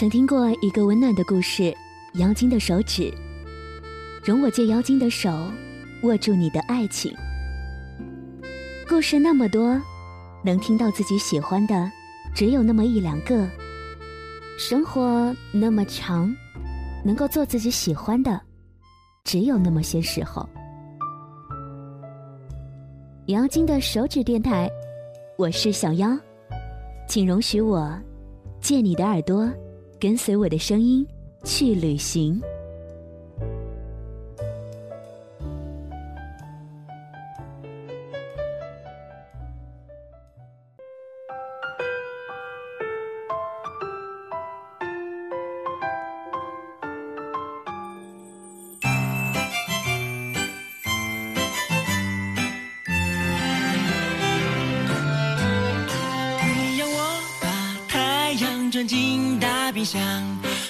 曾听过一个温暖的故事，《妖精的手指》。容我借妖精的手，握住你的爱情。故事那么多，能听到自己喜欢的，只有那么一两个。生活那么长，能够做自己喜欢的，只有那么些时候。妖精的手指电台，我是小妖，请容许我借你的耳朵。跟随我的声音去旅行。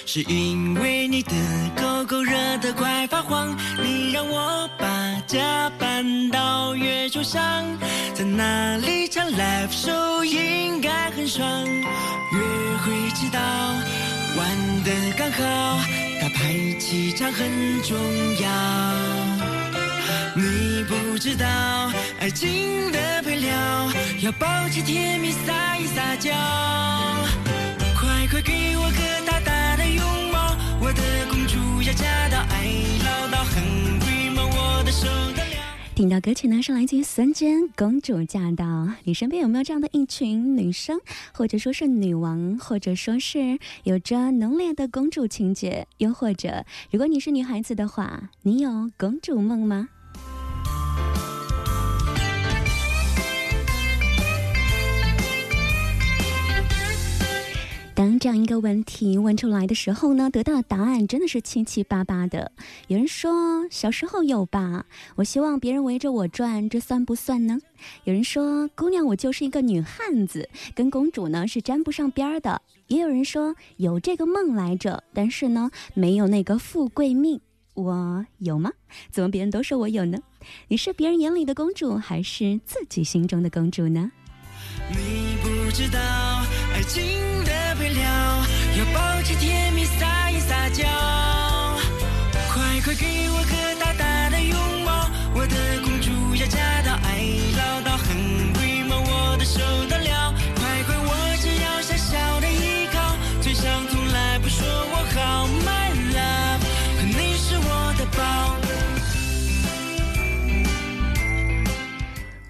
是因为你的狗狗热得快发慌，你让我把家搬到月球上，在那里唱 live show 应该很爽。约会迟到，玩得刚好，打牌气场很重要。你不知道爱情的配料，要保持甜蜜撒一撒娇，的公主要嫁到，爱要到，很听到歌曲呢，是来自于孙坚《公主驾到》。你身边有没有这样的一群女生，或者说是女王，或者说是有着浓烈的公主情节？又或者，如果你是女孩子的话，你有公主梦吗？当这样一个问题问出来的时候呢，得到的答案真的是七七八八的。有人说小时候有吧，我希望别人围着我转，这算不算呢？有人说姑娘，我就是一个女汉子，跟公主呢是沾不上边儿的。也有人说有这个梦来着，但是呢没有那个富贵命。我有吗？怎么别人都说我有呢？你是别人眼里的公主，还是自己心中的公主呢？你不知道爱情。要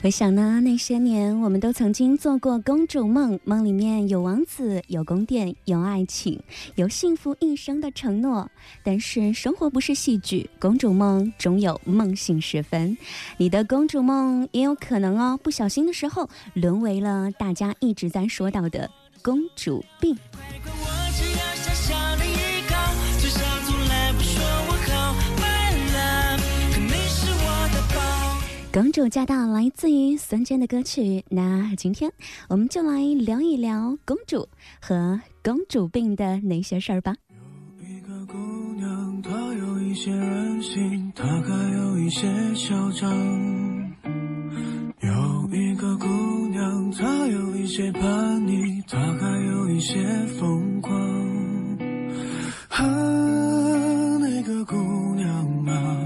回想呢，那些年我们都曾经做过公主梦，梦里面有王子，有宫殿，有爱情，有幸福一生的承诺。但是生活不是戏剧，公主梦总有梦醒时分。你的公主梦也有可能哦，不小心的时候沦为了大家一直在说到的公主病。我公主驾到，来自于孙坚的歌曲。那今天我们就来聊一聊公主和公主病的那些事儿吧。有一个姑娘，她有一些任性，她还有一些嚣张。有一个姑娘，她有一些叛逆，她还有一些疯狂。啊，那个姑娘啊，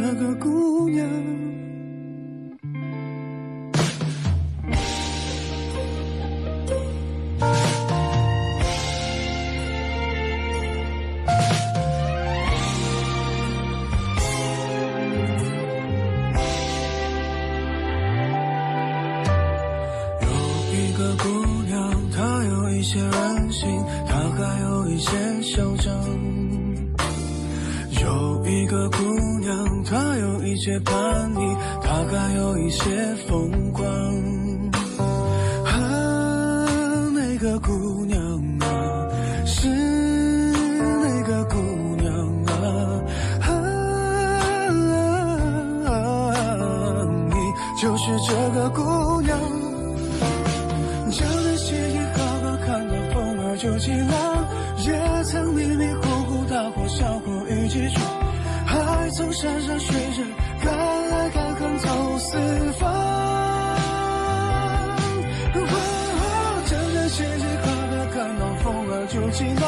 这个姑娘。有一个姑娘她有一些任性她还有一些嚣张。一个姑娘她有一些叛逆她还有一些风光啊那个姑娘啊是那个姑娘啊啊啊啊你就是这个姑山山水水，敢爱敢恨走四方。哦、真真切切，可可看到风儿就起浪，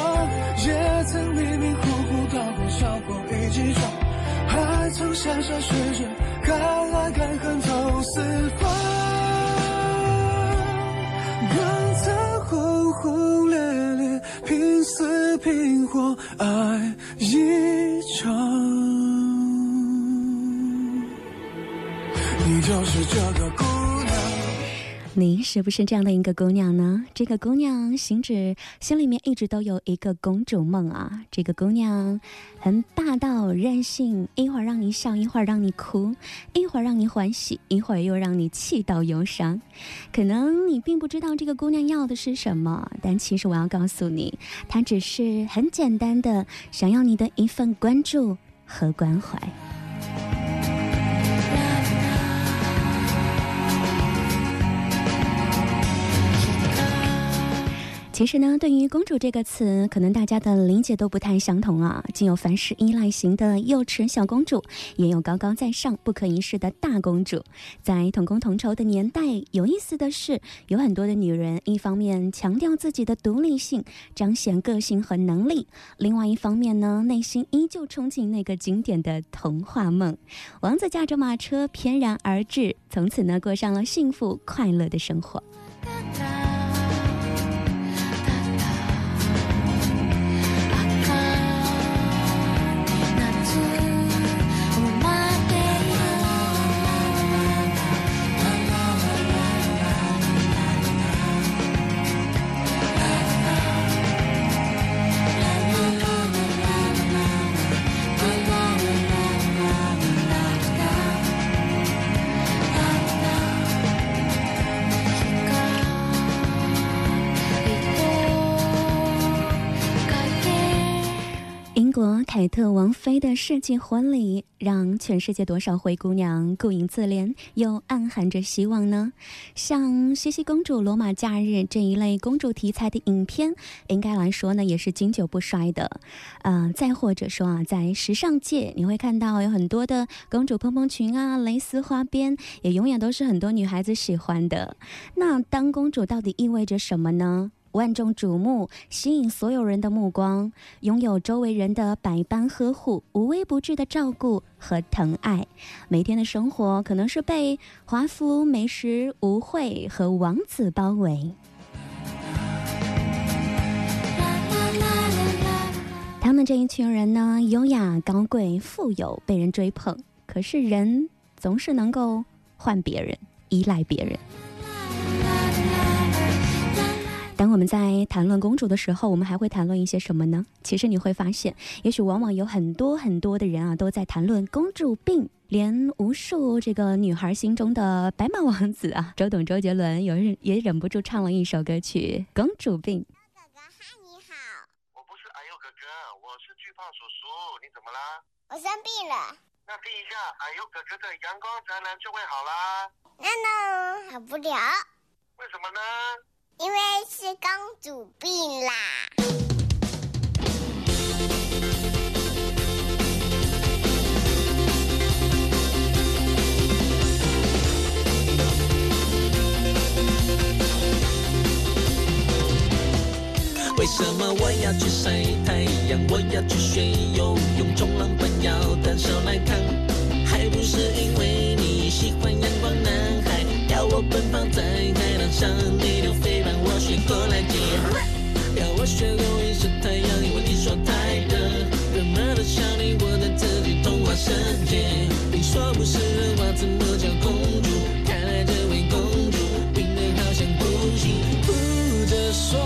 也曾迷迷糊糊到过笑过一起闯，还曾山山水水，敢爱敢恨走四方。是不是这样的一个姑娘呢？这个姑娘行止心里面一直都有一个公主梦啊。这个姑娘很霸道任性，一会儿让你笑，一会儿让你哭，一会儿让你欢喜，一会儿又让你气到忧伤。可能你并不知道这个姑娘要的是什么，但其实我要告诉你，她只是很简单的想要你的一份关注和关怀。其实呢，对于“公主”这个词，可能大家的理解都不太相同啊。既有凡事依赖型的幼齿小公主，也有高高在上、不可一世的大公主。在同工同酬的年代，有意思的是，有很多的女人，一方面强调自己的独立性，彰显个性和能力；另外一方面呢，内心依旧憧憬那个经典的童话梦：王子驾着马车翩然而至，从此呢，过上了幸福快乐的生活。凯特王妃的世纪婚礼，让全世界多少灰姑娘顾影自怜，又暗含着希望呢？像《茜茜公主罗马假日》这一类公主题材的影片，应该来说呢，也是经久不衰的。呃，再或者说啊，在时尚界，你会看到有很多的公主蓬蓬裙啊、蕾丝花边，也永远都是很多女孩子喜欢的。那当公主到底意味着什么呢？万众瞩目，吸引所有人的目光，拥有周围人的百般呵护、无微不至的照顾和疼爱。每天的生活可能是被华服、美食、舞会和王子包围。他们这一群人呢，优雅、高贵、富有，被人追捧。可是人总是能够换别人，依赖别人。当我们在谈论公主的时候，我们还会谈论一些什么呢？其实你会发现，也许往往有很多很多的人啊，都在谈论公主病，连无数这个女孩心中的白马王子啊，周董、周杰伦，有人也忍不住唱了一首歌曲《公主病》。哥哥嗨，你好，我不是阿佑哥哥，我是巨胖叔叔，你怎么啦？我生病了。那听一下阿佑哥哥的阳光宅男就会好啦。那呢，好不了，为什么呢？因为是公主病啦。为什么我要去晒太阳？我要去学游泳，冲浪板要单手来扛，还不是因为你喜欢我学过来接。要我学后羿射太阳，因为你说太热，热热的想你，我在自己童话世界。你说不是人话，怎么叫公主？看来这位公主病得好像不行，哭着说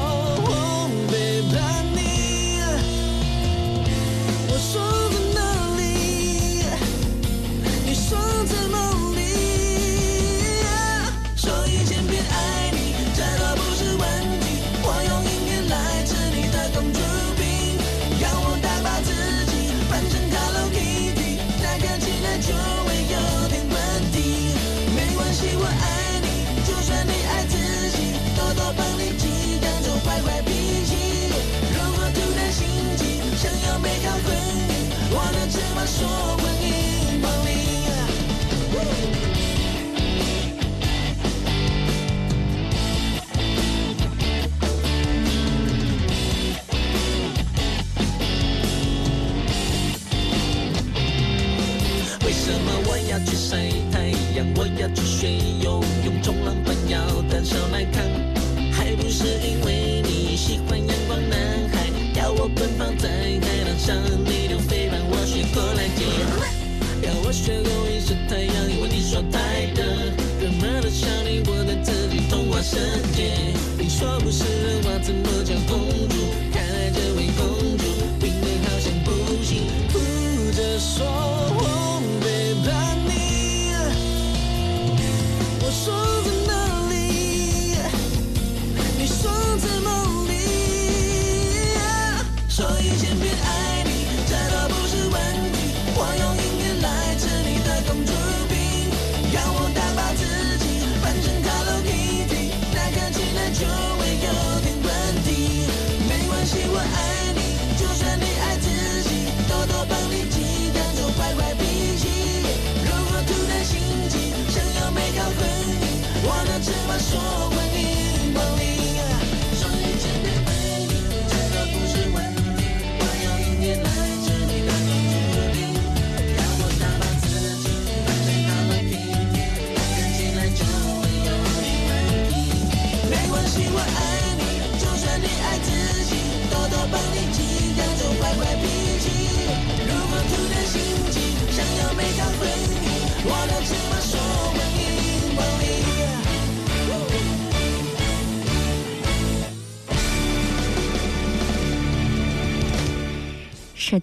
so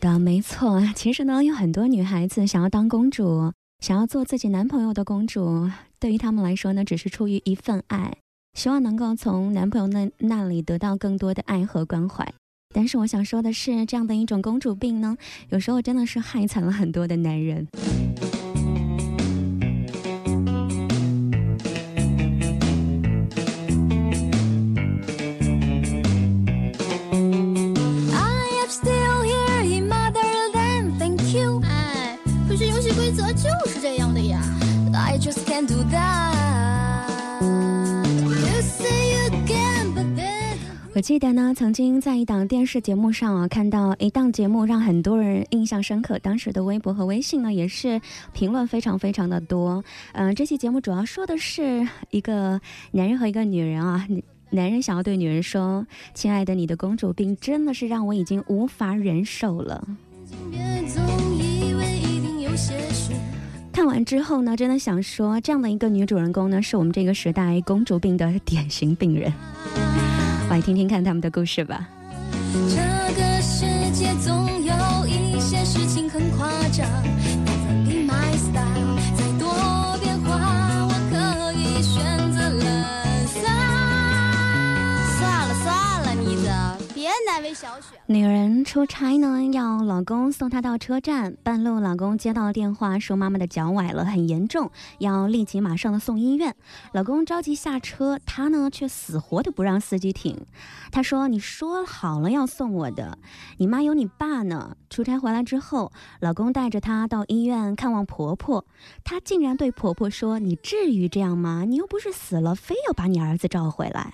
的，没错。其实呢，有很多女孩子想要当公主，想要做自己男朋友的公主，对于他们来说呢，只是出于一份爱，希望能够从男朋友那那里得到更多的爱和关怀。但是我想说的是，这样的一种公主病呢，有时候真的是害惨了很多的男人。记得呢，曾经在一档电视节目上啊，看到一档节目让很多人印象深刻。当时的微博和微信呢，也是评论非常非常的多。嗯、这期节目主要说的是一个男人和一个女人啊，男人想要对女人说：“亲爱的，你的公主病真的是让我已经无法忍受了。”。看完之后呢，真的想说，这样的一个女主人公呢，是我们这个时代公主病的典型病人。来听听看他们的故事吧。这个世界总有一些事情很夸张。女人出差呢，要老公送她到车站，半路老公接到电话说妈妈的脚崴了，很严重，要立即马上送医院。老公着急下车，她呢却死活的不让司机停。她说：“你说好了要送我的，你妈有你爸呢。”出差回来之后，老公带着她到医院看望婆婆，她竟然对婆婆说：“你至于这样吗？你又不是死了，非要把你儿子召回来。”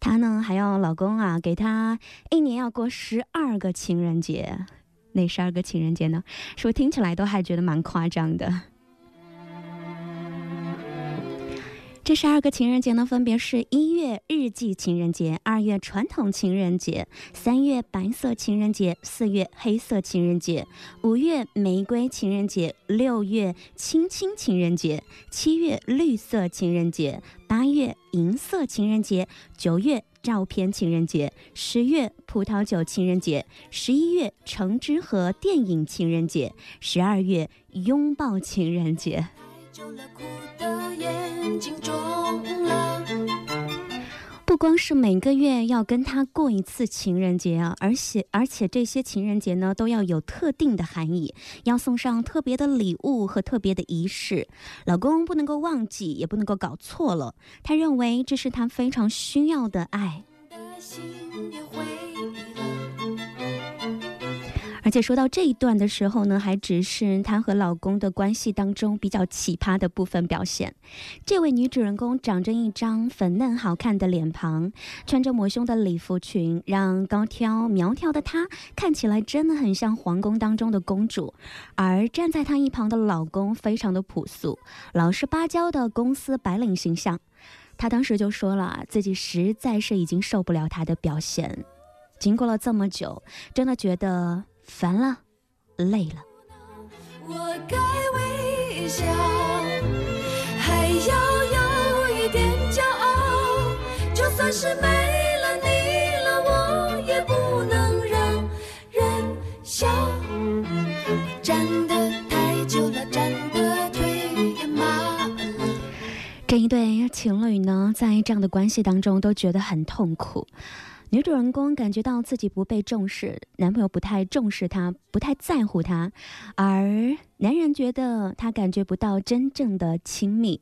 她呢还要老公啊给她一年要过十二个情人节，那十二个情人节呢，是不是听起来都还觉得蛮夸张的？这十二个情人节呢，分别是一月日记情人节，二月传统情人节，三月白色情人节，四月黑色情人节，五月玫瑰情人节，六月亲亲情人节，七月绿色情人节，八月银色情人节，九月照片情人节，十月葡萄酒情人节，十一月橙汁和电影情人节，十二月拥抱情人节。久了，苦的眼睛肿了。不光是每个月要跟他过一次情人节啊，而且而且这些情人节呢都要有特定的含义，要送上特别的礼物和特别的仪式。老公不能够忘记，也不能够搞错了。他认为这是他非常需要的爱。而且说到这一段的时候呢，还只是她和老公的关系当中比较奇葩的部分表现。这位女主人公长着一张粉嫩好看的脸庞，穿着抹胸的礼服裙，让高挑苗条的她看起来真的很像皇宫当中的公主。而站在她一旁的老公非常的朴素，老实巴交的公司白领形象。她当时就说了，自己实在是已经受不了他的表现。经过了这么久，真的觉得烦了，累了。我该微笑，还要有一点骄傲。就算是没了你了，我也不能让人笑。站得太久了，腿麻了。这一对情侣呢，在这样的关系当中都觉得很痛苦。女主人公感觉到自己不被重视，男朋友不太重视她，不太在乎她，而男人觉得她感觉不到真正的亲密。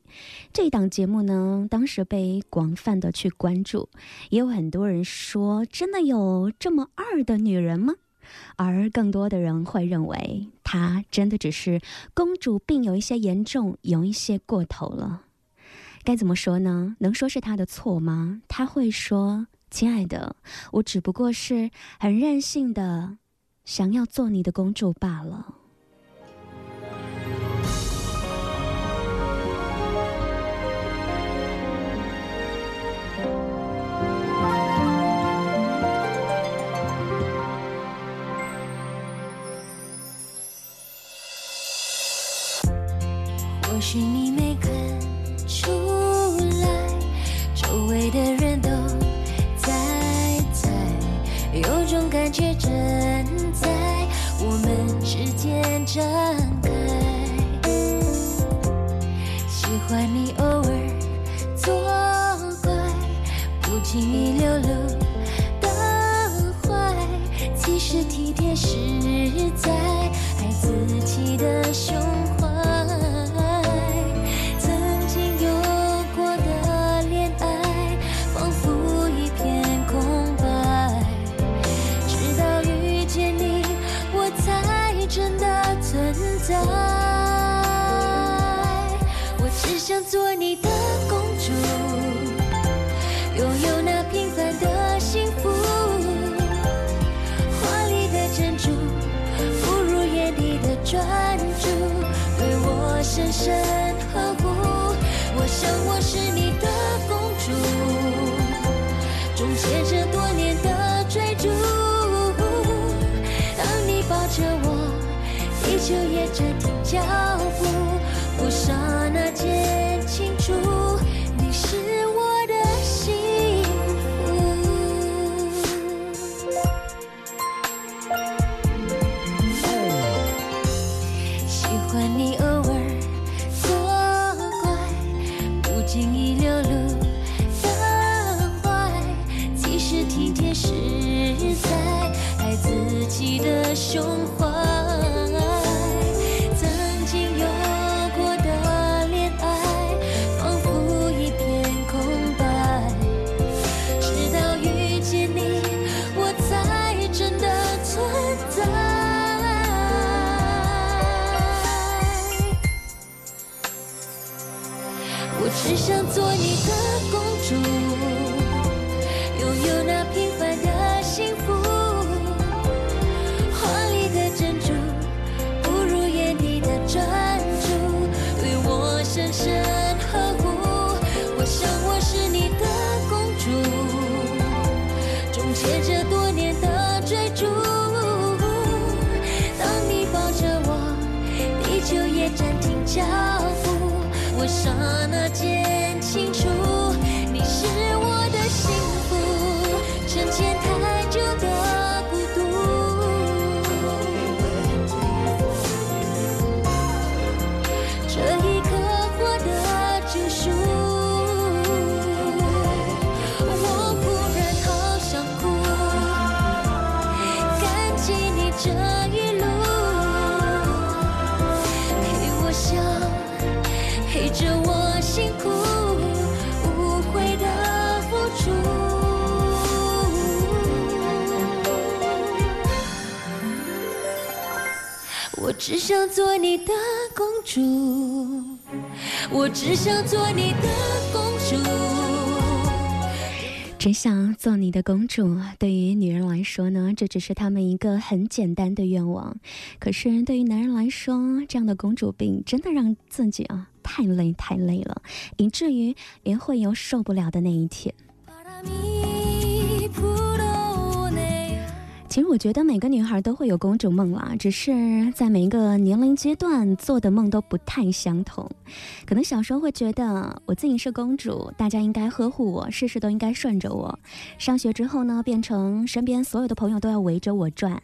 这档节目呢，当时被广泛的去关注，也有很多人说，真的有这么二的女人吗？而更多的人会认为，她真的只是公主病有一些严重，有一些过头了。该怎么说呢？能说是她的错吗？她会说。亲爱的，我只不过是很任性的，想要做你的公主罢了。或许你没看出展开。喜欢你偶尔作怪，不经意流露的坏，其实体贴实在，爱自己的胸身呵护。我想我是你的公主，终结这多年的追逐。当你抱着我，地球也暂停脚步。不刹只想做你的公主。只想做你的公主，对于女人来说呢，这只是她们一个很简单的愿望。可是对于男人来说，这样的公主病真的让自己啊太累太累了，以至于也会有受不了的那一天。其实我觉得每个女孩都会有公主梦啦，只是在每一个年龄阶段做的梦都不太相同。可能小时候会觉得我自己是公主，大家应该呵护我，事事都应该顺着我。上学之后呢，变成身边所有的朋友都要围着我转，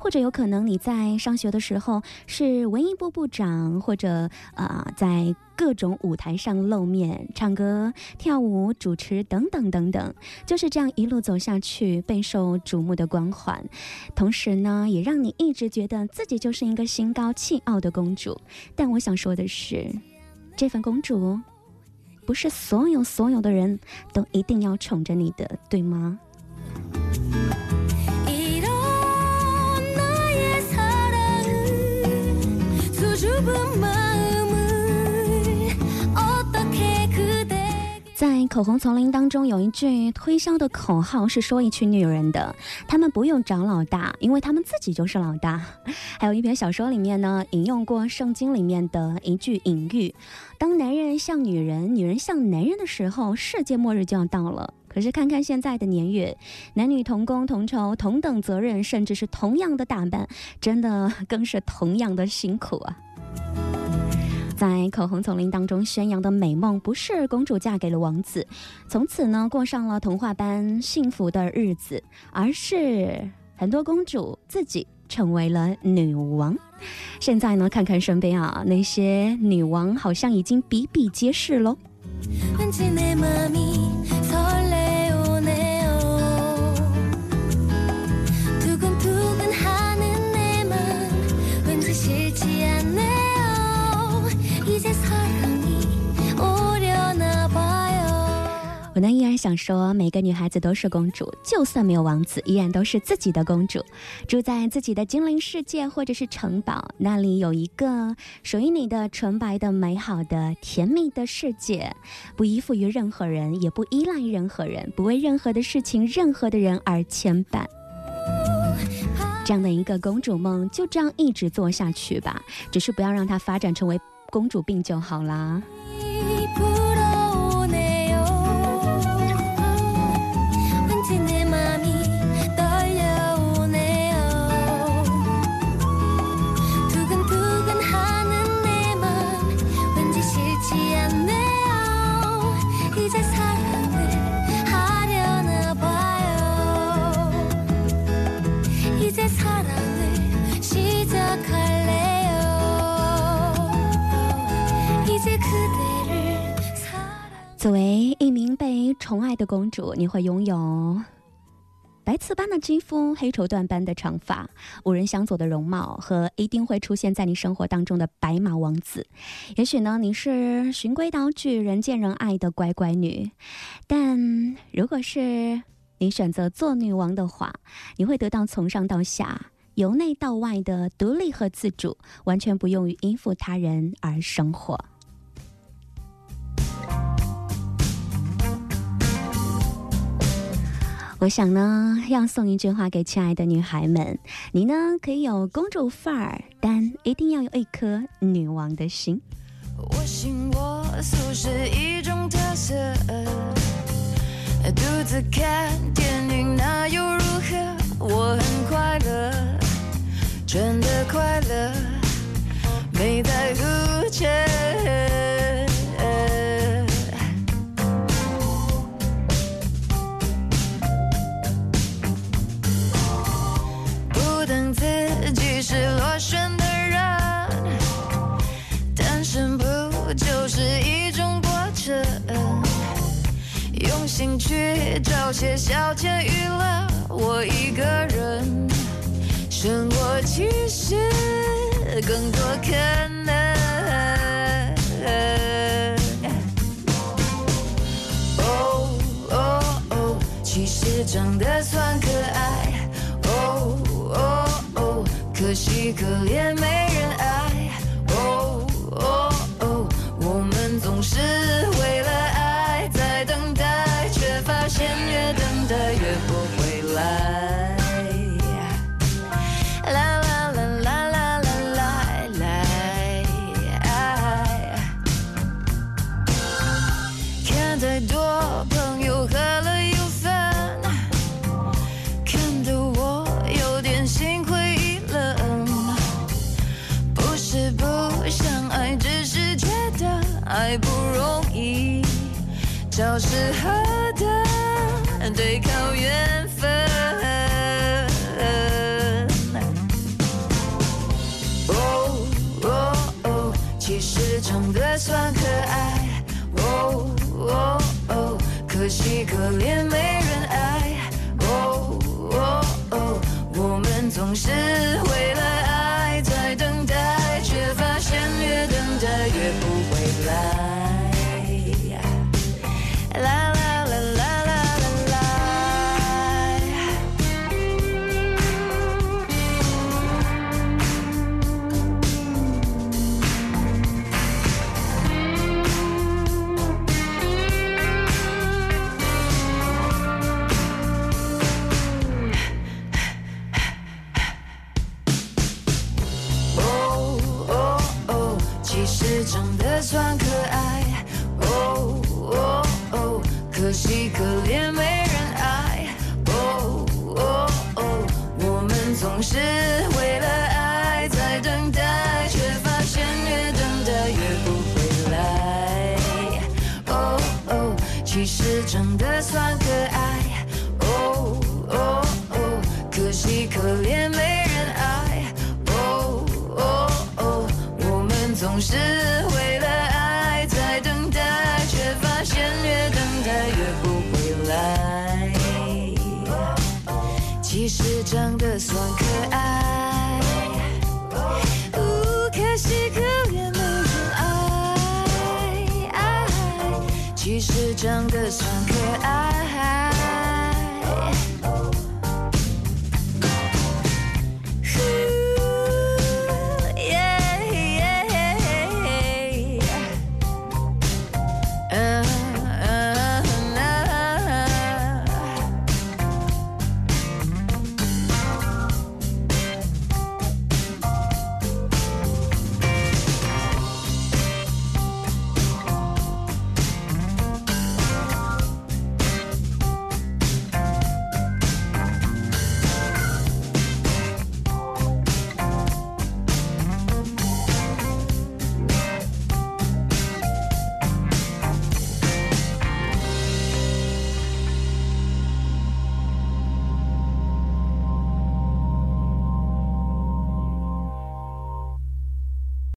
或者有可能你在上学的时候是文艺部部长，或者啊在。各种舞台上露面，唱歌、跳舞、主持等等等等，就是这样一路走下去，备受瞩目的光环。同时呢，也让你一直觉得自己就是一个心高气傲的公主。但我想说的是，这份公主，不是所有所有的人都一定要宠着你的，对吗？在口红丛林当中，有一句推销的口号是说一群女人的，她们不用找老大，因为她们自己就是老大。还有一篇小说里面呢，引用过圣经里面的一句隐喻：当男人像女人，女人像男人的时候，世界末日就要到了。可是看看现在的年月，男女同工同酬、同等责任，甚至是同样的打扮，真的更是同样的辛苦啊。在口红丛林当中宣扬的美梦，不是公主嫁给了王子，从此呢过上了童话般幸福的日子，而是很多公主自己成为了女王。现在呢，看看身边啊，那些女王好像已经比比皆是喽。想说，每个女孩子都是公主，就算没有王子，依然都是自己的公主，住在自己的精灵世界或者是城堡，那里有一个属于你的纯白的、美好的、甜蜜的世界，不依附于任何人，也不依赖任何人，不为任何的事情、任何的人而牵绊。这样的一个公主梦，就这样一直做下去吧，只是不要让它发展成为公主病就好啦。主，你会拥有白瓷般的肌肤、黑绸缎般的长发、无人相左的容貌和一定会出现在你生活当中的白马王子。也许呢，你是循规蹈矩、人见人爱的乖乖女，但如果是你选择做女王的话，你会得到从上到下、由内到外的独立和自主，完全不用于依附他人而生活。我想呢，要送一句话给亲爱的女孩们：你呢可以有公主范儿，但一定要有一颗女王的心。我行我素是一种特色，独自看电影那又如何？我很快乐，真的快乐，没在乎是一种过程。用心去找些消遣娱乐，我一个人，生活其实更多可能。哦哦哦，其实长得算可爱。哦哦哦，可惜可怜没适合的对靠缘分。哦哦哦，其实长得算可爱。哦哦哦，可惜可怜没人爱。哦哦哦，我们总是其实长得算可爱。哦哦哦，可惜可怜没人爱。哦哦哦，我们总是为了爱在等待，却发现越等待越不回来。哦哦，其实长得算可爱。算可爱，哦，可惜可怜没人爱。其实长得算可爱。